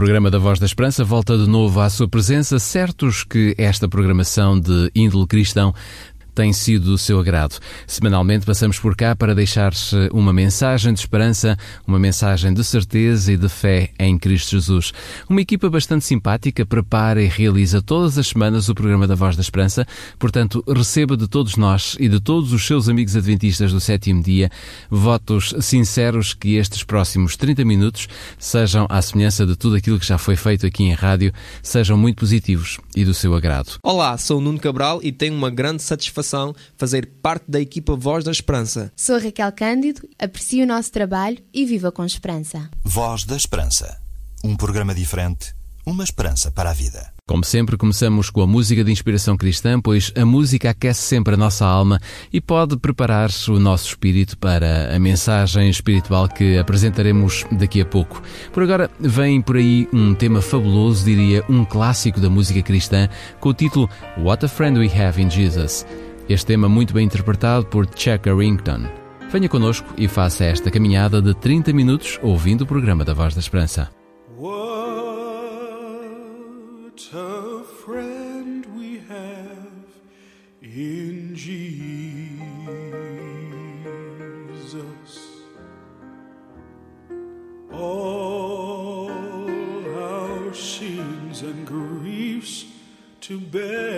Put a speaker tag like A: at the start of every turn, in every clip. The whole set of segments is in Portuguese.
A: Programa da Voz da Esperança volta de novo à sua presença, certos que esta programação de índole cristão tem sido do seu agrado. Semanalmente passamos por cá para deixar-se uma mensagem de esperança, uma mensagem de certeza e de fé em Cristo Jesus. Uma equipa bastante simpática prepara e realiza todas as semanas o programa da Voz da Esperança, portanto, receba de todos nós e de todos os seus amigos adventistas do sétimo dia votos sinceros que estes próximos 30 minutos sejam à semelhança de tudo aquilo que já foi feito aqui em rádio, sejam muito positivos e do seu agrado.
B: Olá, sou o Nuno Cabral e tenho uma grande satisfação fazer parte da equipa Voz da Esperança.
C: Sou Raquel Cândido, aprecio o nosso trabalho e viva com esperança.
D: Voz da Esperança. Um programa diferente, uma esperança para a vida.
A: Como sempre, começamos com a música de inspiração cristã, pois a música aquece sempre a nossa alma e pode preparar o nosso espírito para a mensagem espiritual que apresentaremos daqui a pouco. Por agora, vem por aí um tema fabuloso, diria um clássico da música cristã, com o título What a Friend We Have in Jesus. Este tema muito bem interpretado por Chuck Rington. Venha connosco e faça esta caminhada de 30 minutos ouvindo o programa da Voz da Esperança.
E: What a friend we have in Jesus. All our sins and griefs to bear.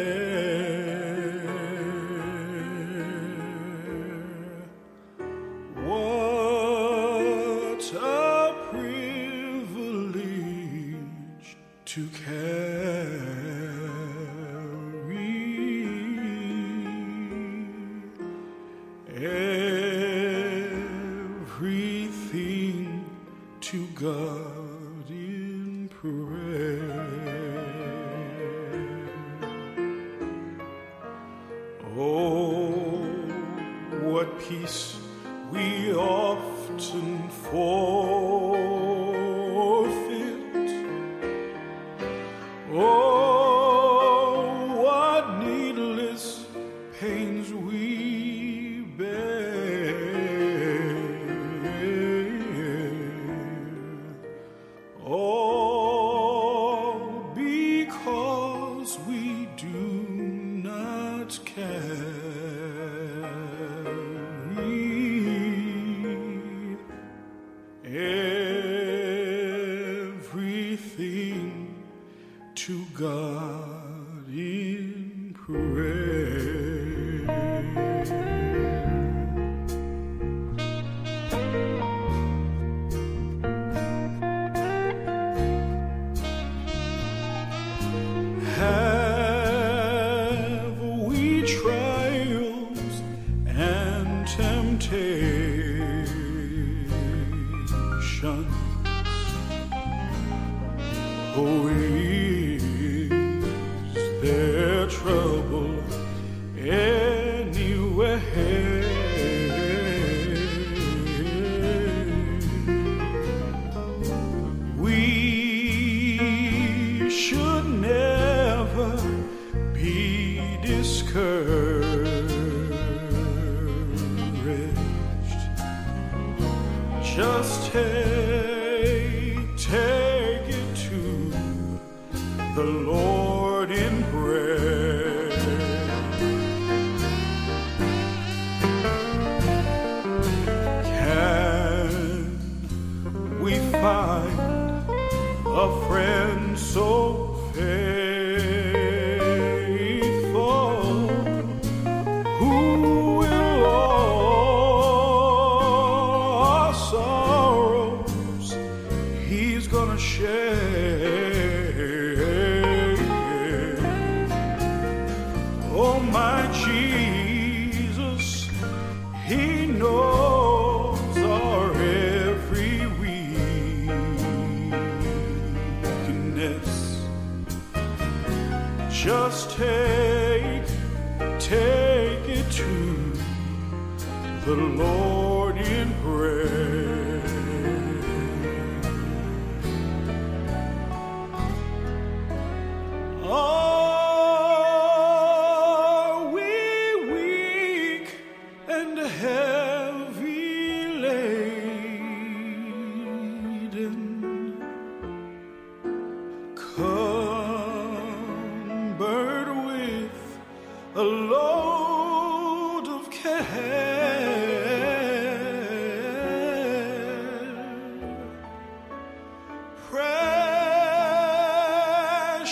E: Yeah.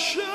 E: Precious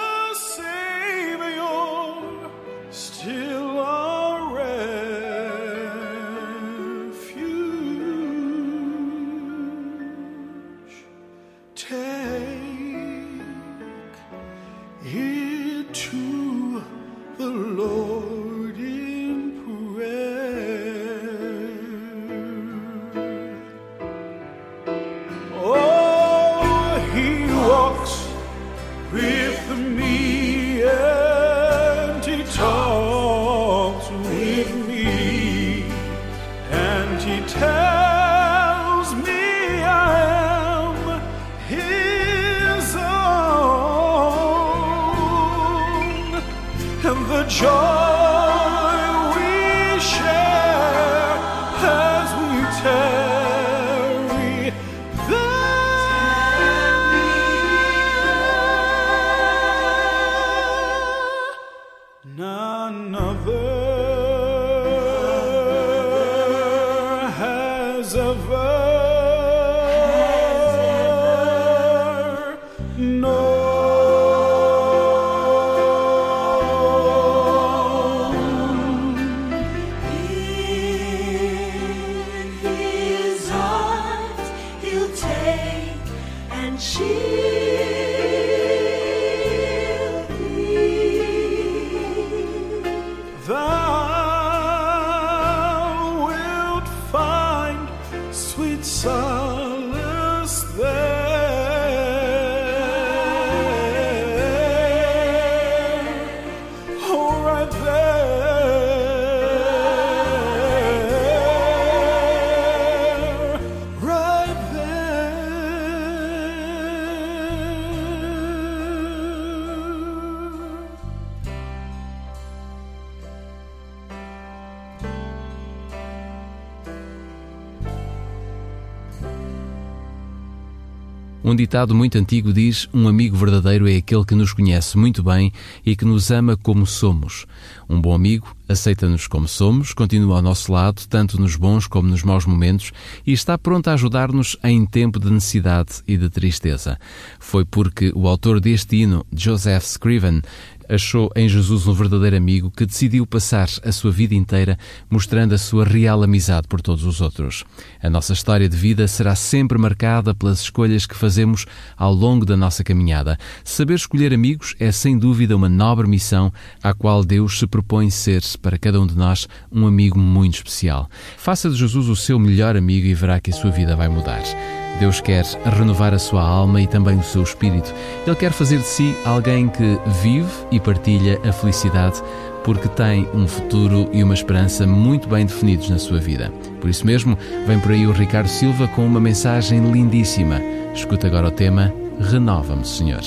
A: Um ditado muito antigo diz: Um amigo verdadeiro é aquele que nos conhece muito bem e que nos ama como somos. Um bom amigo aceita-nos como somos, continua ao nosso lado, tanto nos bons como nos maus momentos, e está pronto a ajudar-nos em tempo de necessidade e de tristeza. Foi porque o autor deste hino, Joseph Scriven, achou em Jesus um verdadeiro amigo que decidiu passar a sua vida inteira mostrando a sua real amizade por todos os outros. A nossa história de vida será sempre marcada pelas escolhas que fazemos ao longo da nossa caminhada. Saber escolher amigos é sem dúvida uma nobre missão à qual Deus se propõe ser para cada um de nós um amigo muito especial. Faça de Jesus o seu melhor amigo e verá que a sua vida vai mudar. Deus quer renovar a sua alma e também o seu espírito. Ele quer fazer de si alguém que vive e partilha a felicidade porque tem um futuro e uma esperança muito bem definidos na sua vida. Por isso mesmo, vem por aí o Ricardo Silva com uma mensagem lindíssima. Escuta agora o tema Renova-me, Senhor.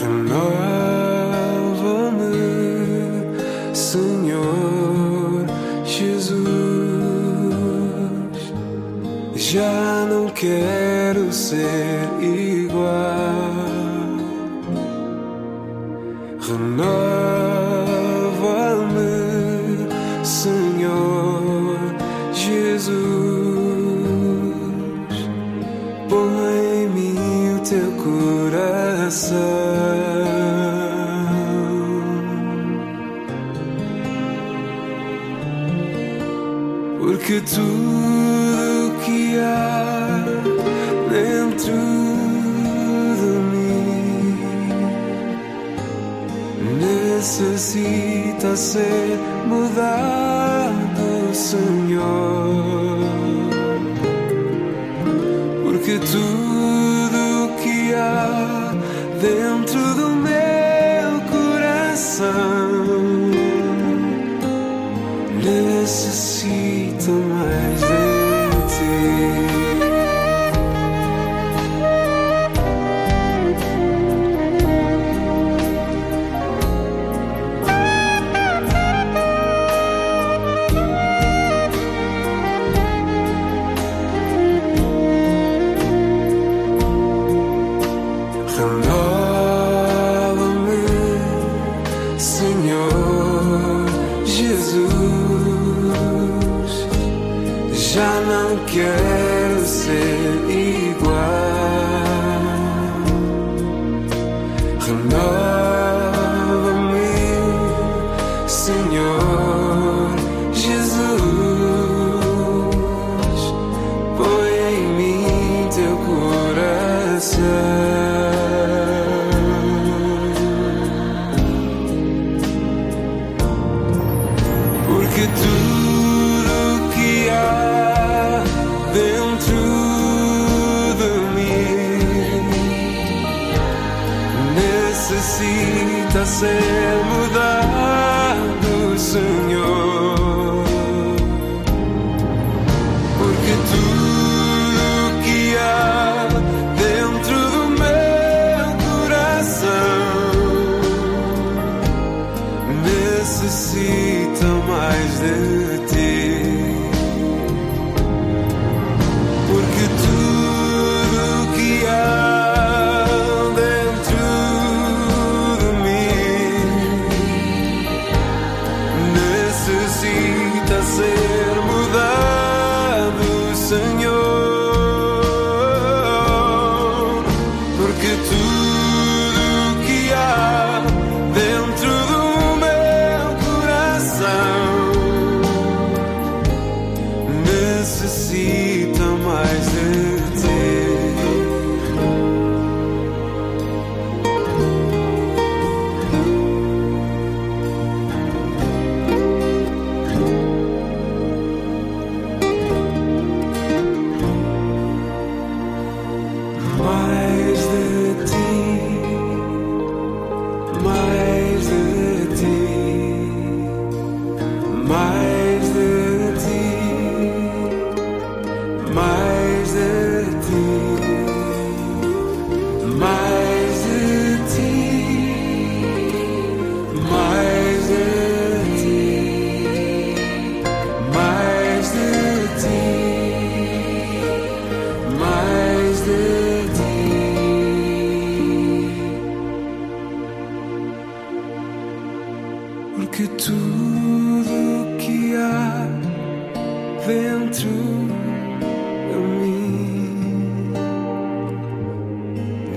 F: Renova-me, Senhor Já não quero ser igual. Renova-me, Senhor Jesus. Põe em mim o teu coração. Porque tudo necessita ser mudado, Senhor. Porque tudo que há dentro do meu coração necessita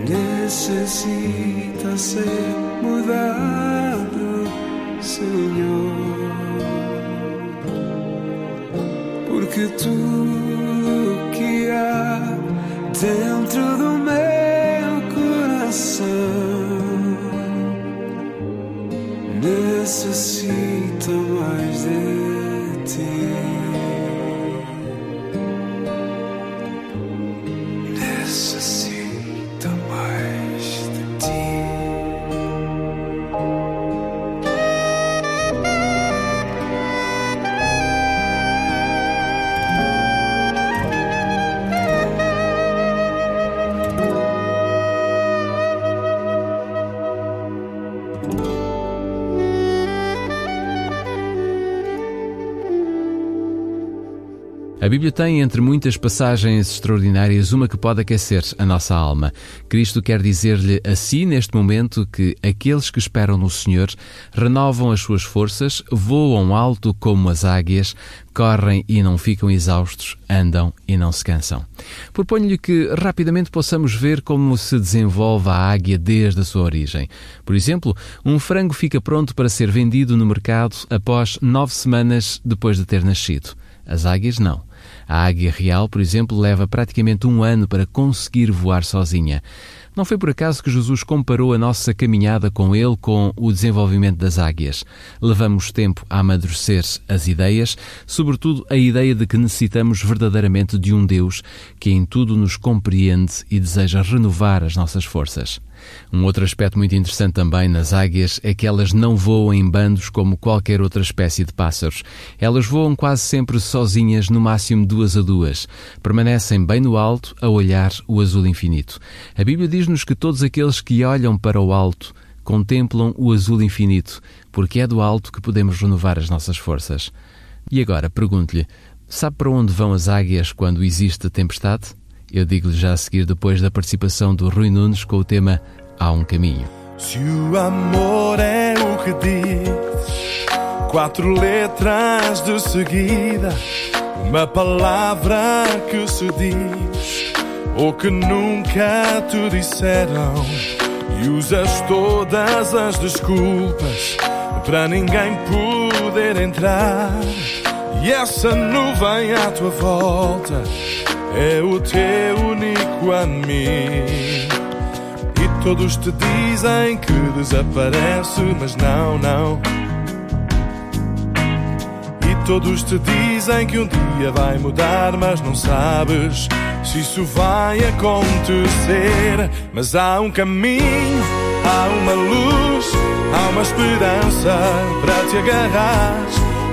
F: necessita ser mudado, Senhor. Porque tudo que há dentro do meu coração necessita mais de
A: A Bíblia tem, entre muitas passagens extraordinárias, uma que pode aquecer a nossa alma. Cristo quer dizer-lhe assim, neste momento, que aqueles que esperam no Senhor renovam as suas forças, voam alto como as águias, correm e não ficam exaustos, andam e não se cansam. Proponho-lhe que rapidamente possamos ver como se desenvolve a águia desde a sua origem. Por exemplo, um frango fica pronto para ser vendido no mercado após nove semanas depois de ter nascido. As águias não. A águia real, por exemplo, leva praticamente um ano para conseguir voar sozinha. Não foi por acaso que Jesus comparou a nossa caminhada com ele com o desenvolvimento das águias. Levamos tempo a amadurecer as ideias, sobretudo a ideia de que necessitamos verdadeiramente de um Deus que em tudo nos compreende e deseja renovar as nossas forças. Um outro aspecto muito interessante também nas águias é que elas não voam em bandos como qualquer outra espécie de pássaros. Elas voam quase sempre sozinhas, no máximo duas a duas. Permanecem bem no alto a olhar o azul infinito. A Bíblia diz-nos que todos aqueles que olham para o alto contemplam o azul infinito, porque é do alto que podemos renovar as nossas forças. E agora, pergunto-lhe, sabe para onde vão as águias quando existe tempestade? Eu digo-lhe já a seguir, depois da participação do Rui Nunes com o tema Há um Caminho.
E: Se o amor é o que diz, quatro letras de seguida,
G: Uma palavra que se diz ou que nunca te disseram e usas todas as desculpas para ninguém poder entrar. E essa nuvem à tua volta é o teu único amigo. E todos te dizem que desaparece, mas não, não. E todos te dizem que um dia vai mudar, mas não sabes se isso vai acontecer. Mas há um caminho, há uma luz, há uma esperança para te agarrar.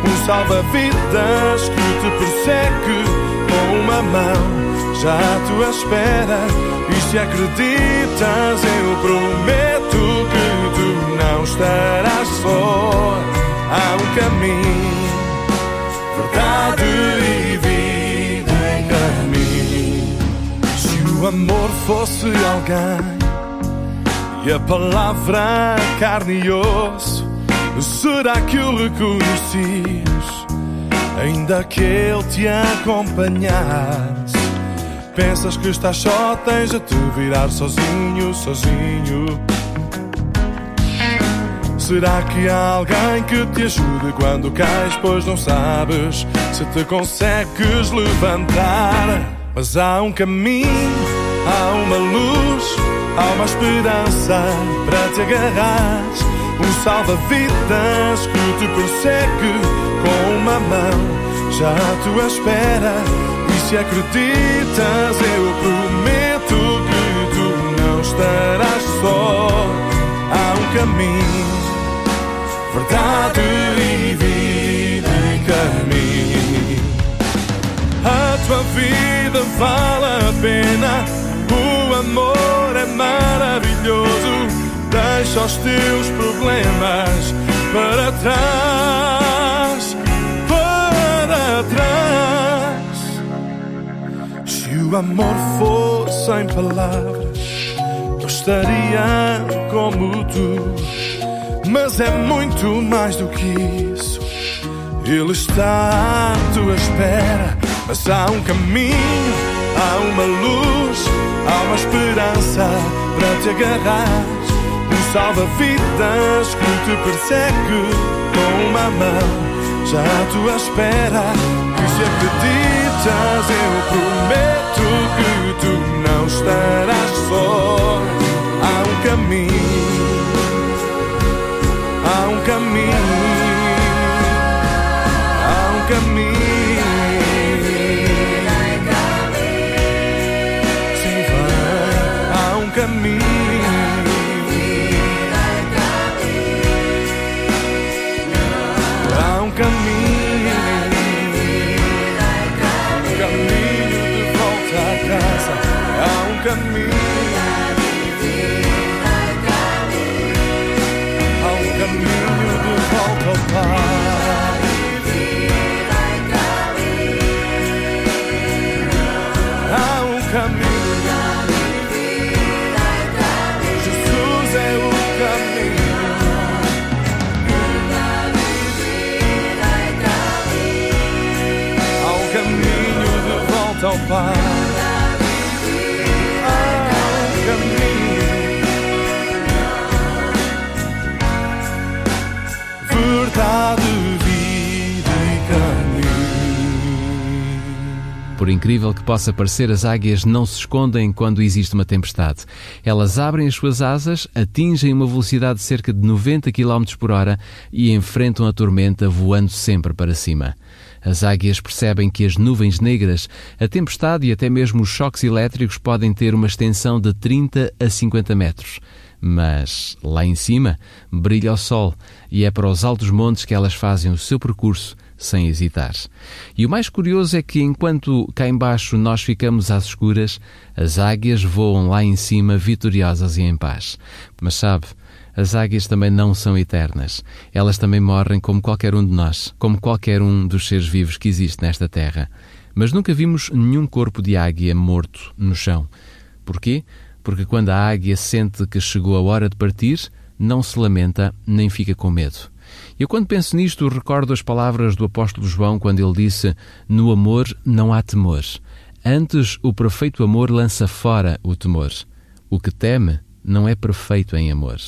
G: Um salva-vidas que te persegue com uma mão já à tua espera. Se acreditas, eu prometo que tu não estarás só. Há um caminho, verdade e vida em caminho. Se o amor fosse alguém e a palavra carne e osso, será que o reconhecias? Ainda que ele te acompanhasse, pensas que estás só, tens a te virar sozinho, sozinho. Será que há alguém que te ajude quando cais, pois não sabes se te consegues levantar? Mas há um caminho, há uma luz, há uma esperança para te agarrar. Um salva-vidas que te persegue com uma mão já à tua espera. Se acreditas, eu prometo que tu não estarás só. Há um caminho, verdade e vida em caminho. A tua vida vale a pena, o amor é maravilhoso. Deixa os teus problemas para trás, Se o amor fosse sem palavras, eu estaria como tu. Mas é muito mais do que isso. Ele está à tua espera, mas há um caminho, há uma luz, há uma esperança para te agarrar. Um salva-vidas que te persegue com uma mão já à tua espera. E se acreditas, eu prometo que tu não estarás só. Há um caminho, há um caminho. Há um caminho. Sim, vai. Há um caminho. Há um caminho. Há
A: incrível que possa parecer, as águias não se escondem quando existe uma tempestade. Elas abrem as suas asas, atingem uma velocidade de cerca de 90 km por hora e enfrentam a tormenta voando sempre para cima. As águias percebem que as nuvens negras, a tempestade e até mesmo os choques elétricos podem ter uma extensão de 30 a 50 metros. Mas lá em cima brilha o sol e é para os altos montes que elas fazem o seu percurso sem hesitar. E o mais curioso é que enquanto cá embaixo nós ficamos às escuras, as águias voam lá em cima vitoriosas e em paz. Mas sabe, as águias também não são eternas. Elas também morrem como qualquer um de nós, como qualquer um dos seres vivos que existe nesta terra. Mas nunca vimos nenhum corpo de águia morto no chão. Porquê? Porque quando a águia sente que chegou a hora de partir, não se lamenta nem fica com medo. Eu, quando penso nisto, recordo as palavras do apóstolo João quando ele disse: No amor não há temor. Antes, o perfeito amor lança fora o temor. O que teme não é perfeito em amor.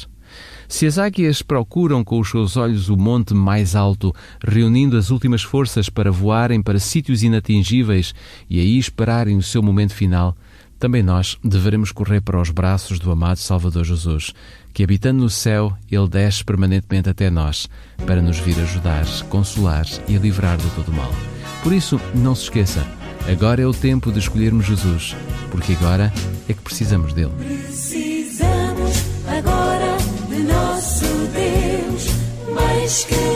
A: Se as águias procuram com os seus olhos o monte mais alto, reunindo as últimas forças para voarem para sítios inatingíveis e aí esperarem o seu momento final, também nós deveremos correr para os braços do amado Salvador Jesus, que habitando no céu, ele desce permanentemente até nós para nos vir ajudar, consolar e livrar de todo o mal. Por isso, não se esqueça, agora é o tempo de escolhermos Jesus, porque agora é que precisamos dele.
H: Precisamos agora de nosso Deus mais que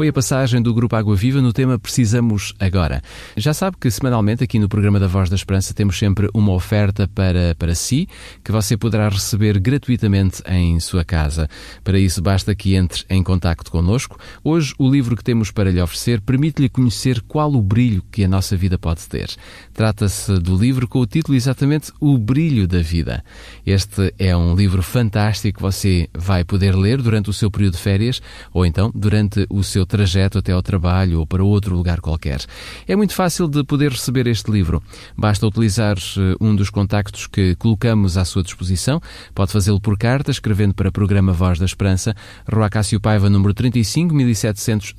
A: Foi a passagem do Grupo Água Viva no tema Precisamos Agora. Já sabe que semanalmente aqui no programa da Voz da Esperança temos sempre uma oferta para, para si que você poderá receber gratuitamente em sua casa. Para isso basta que entre em contacto connosco. Hoje o livro que temos para lhe oferecer permite-lhe conhecer qual o brilho que a nossa vida pode ter. Trata-se do livro com o título exatamente O Brilho da Vida. Este é um livro fantástico que você vai poder ler durante o seu período de férias ou então durante o seu trajeto até ao trabalho ou para outro lugar qualquer. É muito fácil de poder receber este livro. Basta utilizar eh, um dos contactos que colocamos à sua disposição. Pode fazê-lo por carta, escrevendo para o programa Voz da Esperança, Rua Cássio Paiva, número 35 1700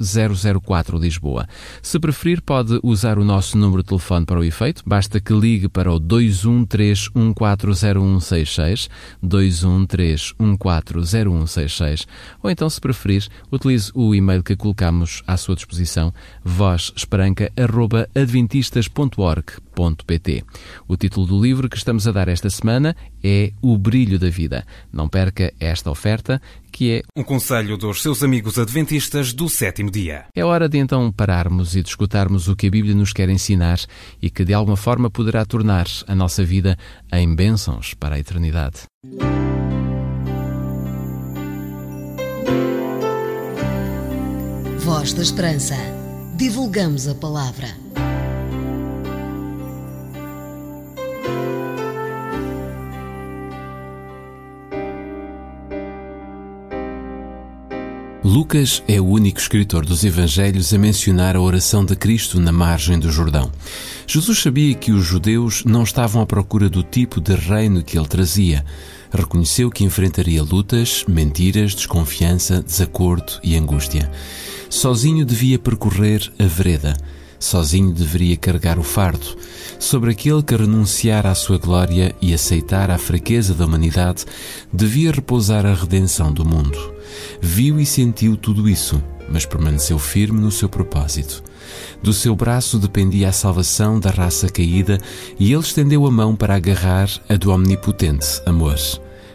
A: 004, Lisboa. Se preferir, pode usar o nosso número de telefone para o efeito. Basta que ligue para o 213140166, 213140166, ou então, se preferir, utilize o e-mail que colocamos colocamos à sua disposição vozesperanca.adventistas.org.pt. O título do livro que estamos a dar esta semana é O Brilho da Vida. Não perca esta oferta, que é
I: um conselho dos seus amigos adventistas do sétimo dia.
A: É hora de então pararmos e de escutarmos o que a Bíblia nos quer ensinar e que de alguma forma poderá tornar a nossa vida em bênçãos para a eternidade.
J: Voz da Esperança. Divulgamos a palavra.
A: Lucas é o único escritor dos Evangelhos a mencionar a oração de Cristo na margem do Jordão. Jesus sabia que os judeus não estavam à procura do tipo de reino que ele trazia. Reconheceu que enfrentaria lutas, mentiras, desconfiança, desacordo e angústia. Sozinho devia percorrer a vereda. Sozinho deveria carregar o fardo. Sobre aquele que renunciar à sua glória e aceitar a fraqueza da humanidade, devia repousar a redenção do mundo. Viu e sentiu tudo isso, mas permaneceu firme no seu propósito. Do seu braço dependia a salvação da raça caída e ele estendeu a mão para agarrar a do omnipotente amor.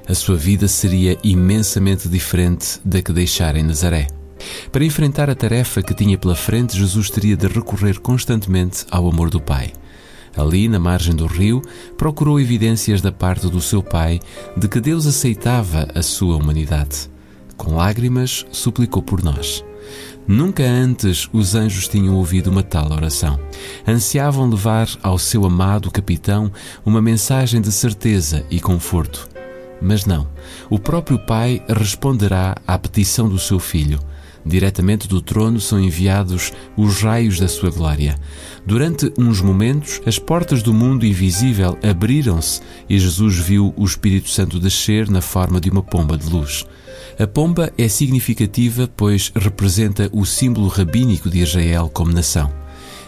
A: A sua vida seria imensamente diferente da que deixara em Nazaré. Para enfrentar a tarefa que tinha pela frente, Jesus teria de recorrer constantemente ao amor do Pai. Ali, na margem do rio, procurou evidências da parte do seu Pai de que Deus aceitava a sua humanidade. Com lágrimas, suplicou por nós. Nunca antes os anjos tinham ouvido uma tal oração. Ansiavam levar ao seu amado capitão uma mensagem de certeza e conforto. Mas não, o próprio Pai responderá à petição do seu filho. Diretamente do trono são enviados os raios da sua glória. Durante uns momentos, as portas do mundo invisível abriram-se e Jesus viu o Espírito Santo descer na forma de uma pomba de luz. A pomba é significativa pois representa o símbolo rabínico de Israel como nação.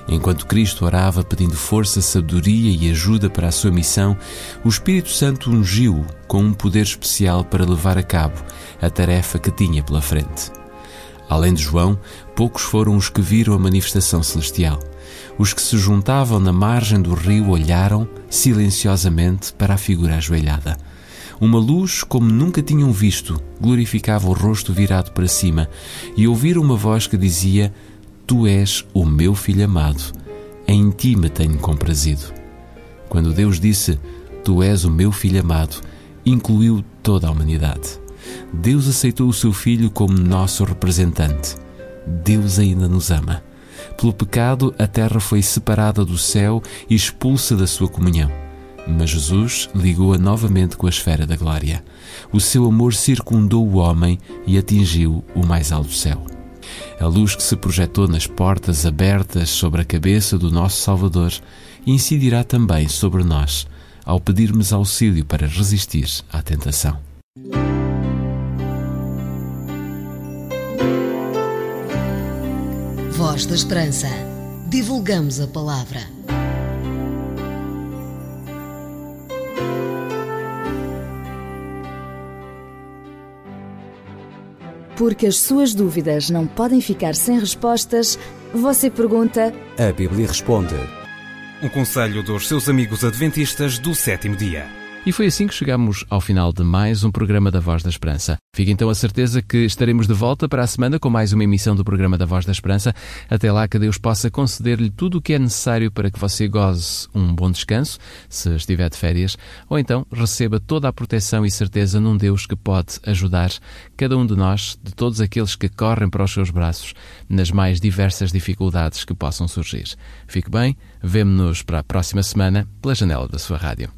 A: Enquanto Cristo orava pedindo força, sabedoria e ajuda para a sua missão, o Espírito Santo ungiu com um poder especial para levar a cabo a tarefa que tinha pela frente. Além de João, poucos foram os que viram a manifestação celestial. Os que se juntavam na margem do rio olharam silenciosamente para a figura ajoelhada. Uma luz como nunca tinham visto glorificava o rosto virado para cima e ouviram uma voz que dizia: Tu és o meu filho amado, em ti me tenho comprazido. Quando Deus disse: Tu és o meu filho amado, incluiu toda a humanidade. Deus aceitou o seu filho como nosso representante. Deus ainda nos ama. Pelo pecado, a terra foi separada do céu e expulsa da sua comunhão. Mas Jesus ligou-a novamente com a esfera da glória. O seu amor circundou o homem e atingiu o mais alto céu. A luz que se projetou nas portas abertas sobre a cabeça do nosso Salvador incidirá também sobre nós ao pedirmos auxílio para resistir à tentação.
J: Voz da Esperança. Divulgamos a palavra.
K: Porque as suas dúvidas não podem ficar sem respostas, você pergunta.
L: A Bíblia responde.
I: Um conselho dos seus amigos adventistas do sétimo dia.
A: E foi assim que chegamos ao final de mais um programa da Voz da Esperança. Fique então a certeza que estaremos de volta para a semana com mais uma emissão do programa da Voz da Esperança. Até lá que Deus possa conceder-lhe tudo o que é necessário para que você goze um bom descanso, se estiver de férias, ou então receba toda a proteção e certeza num Deus que pode ajudar cada um de nós, de todos aqueles que correm para os seus braços, nas mais diversas dificuldades que possam surgir. Fique bem, vemo-nos para a próxima semana pela janela da sua rádio.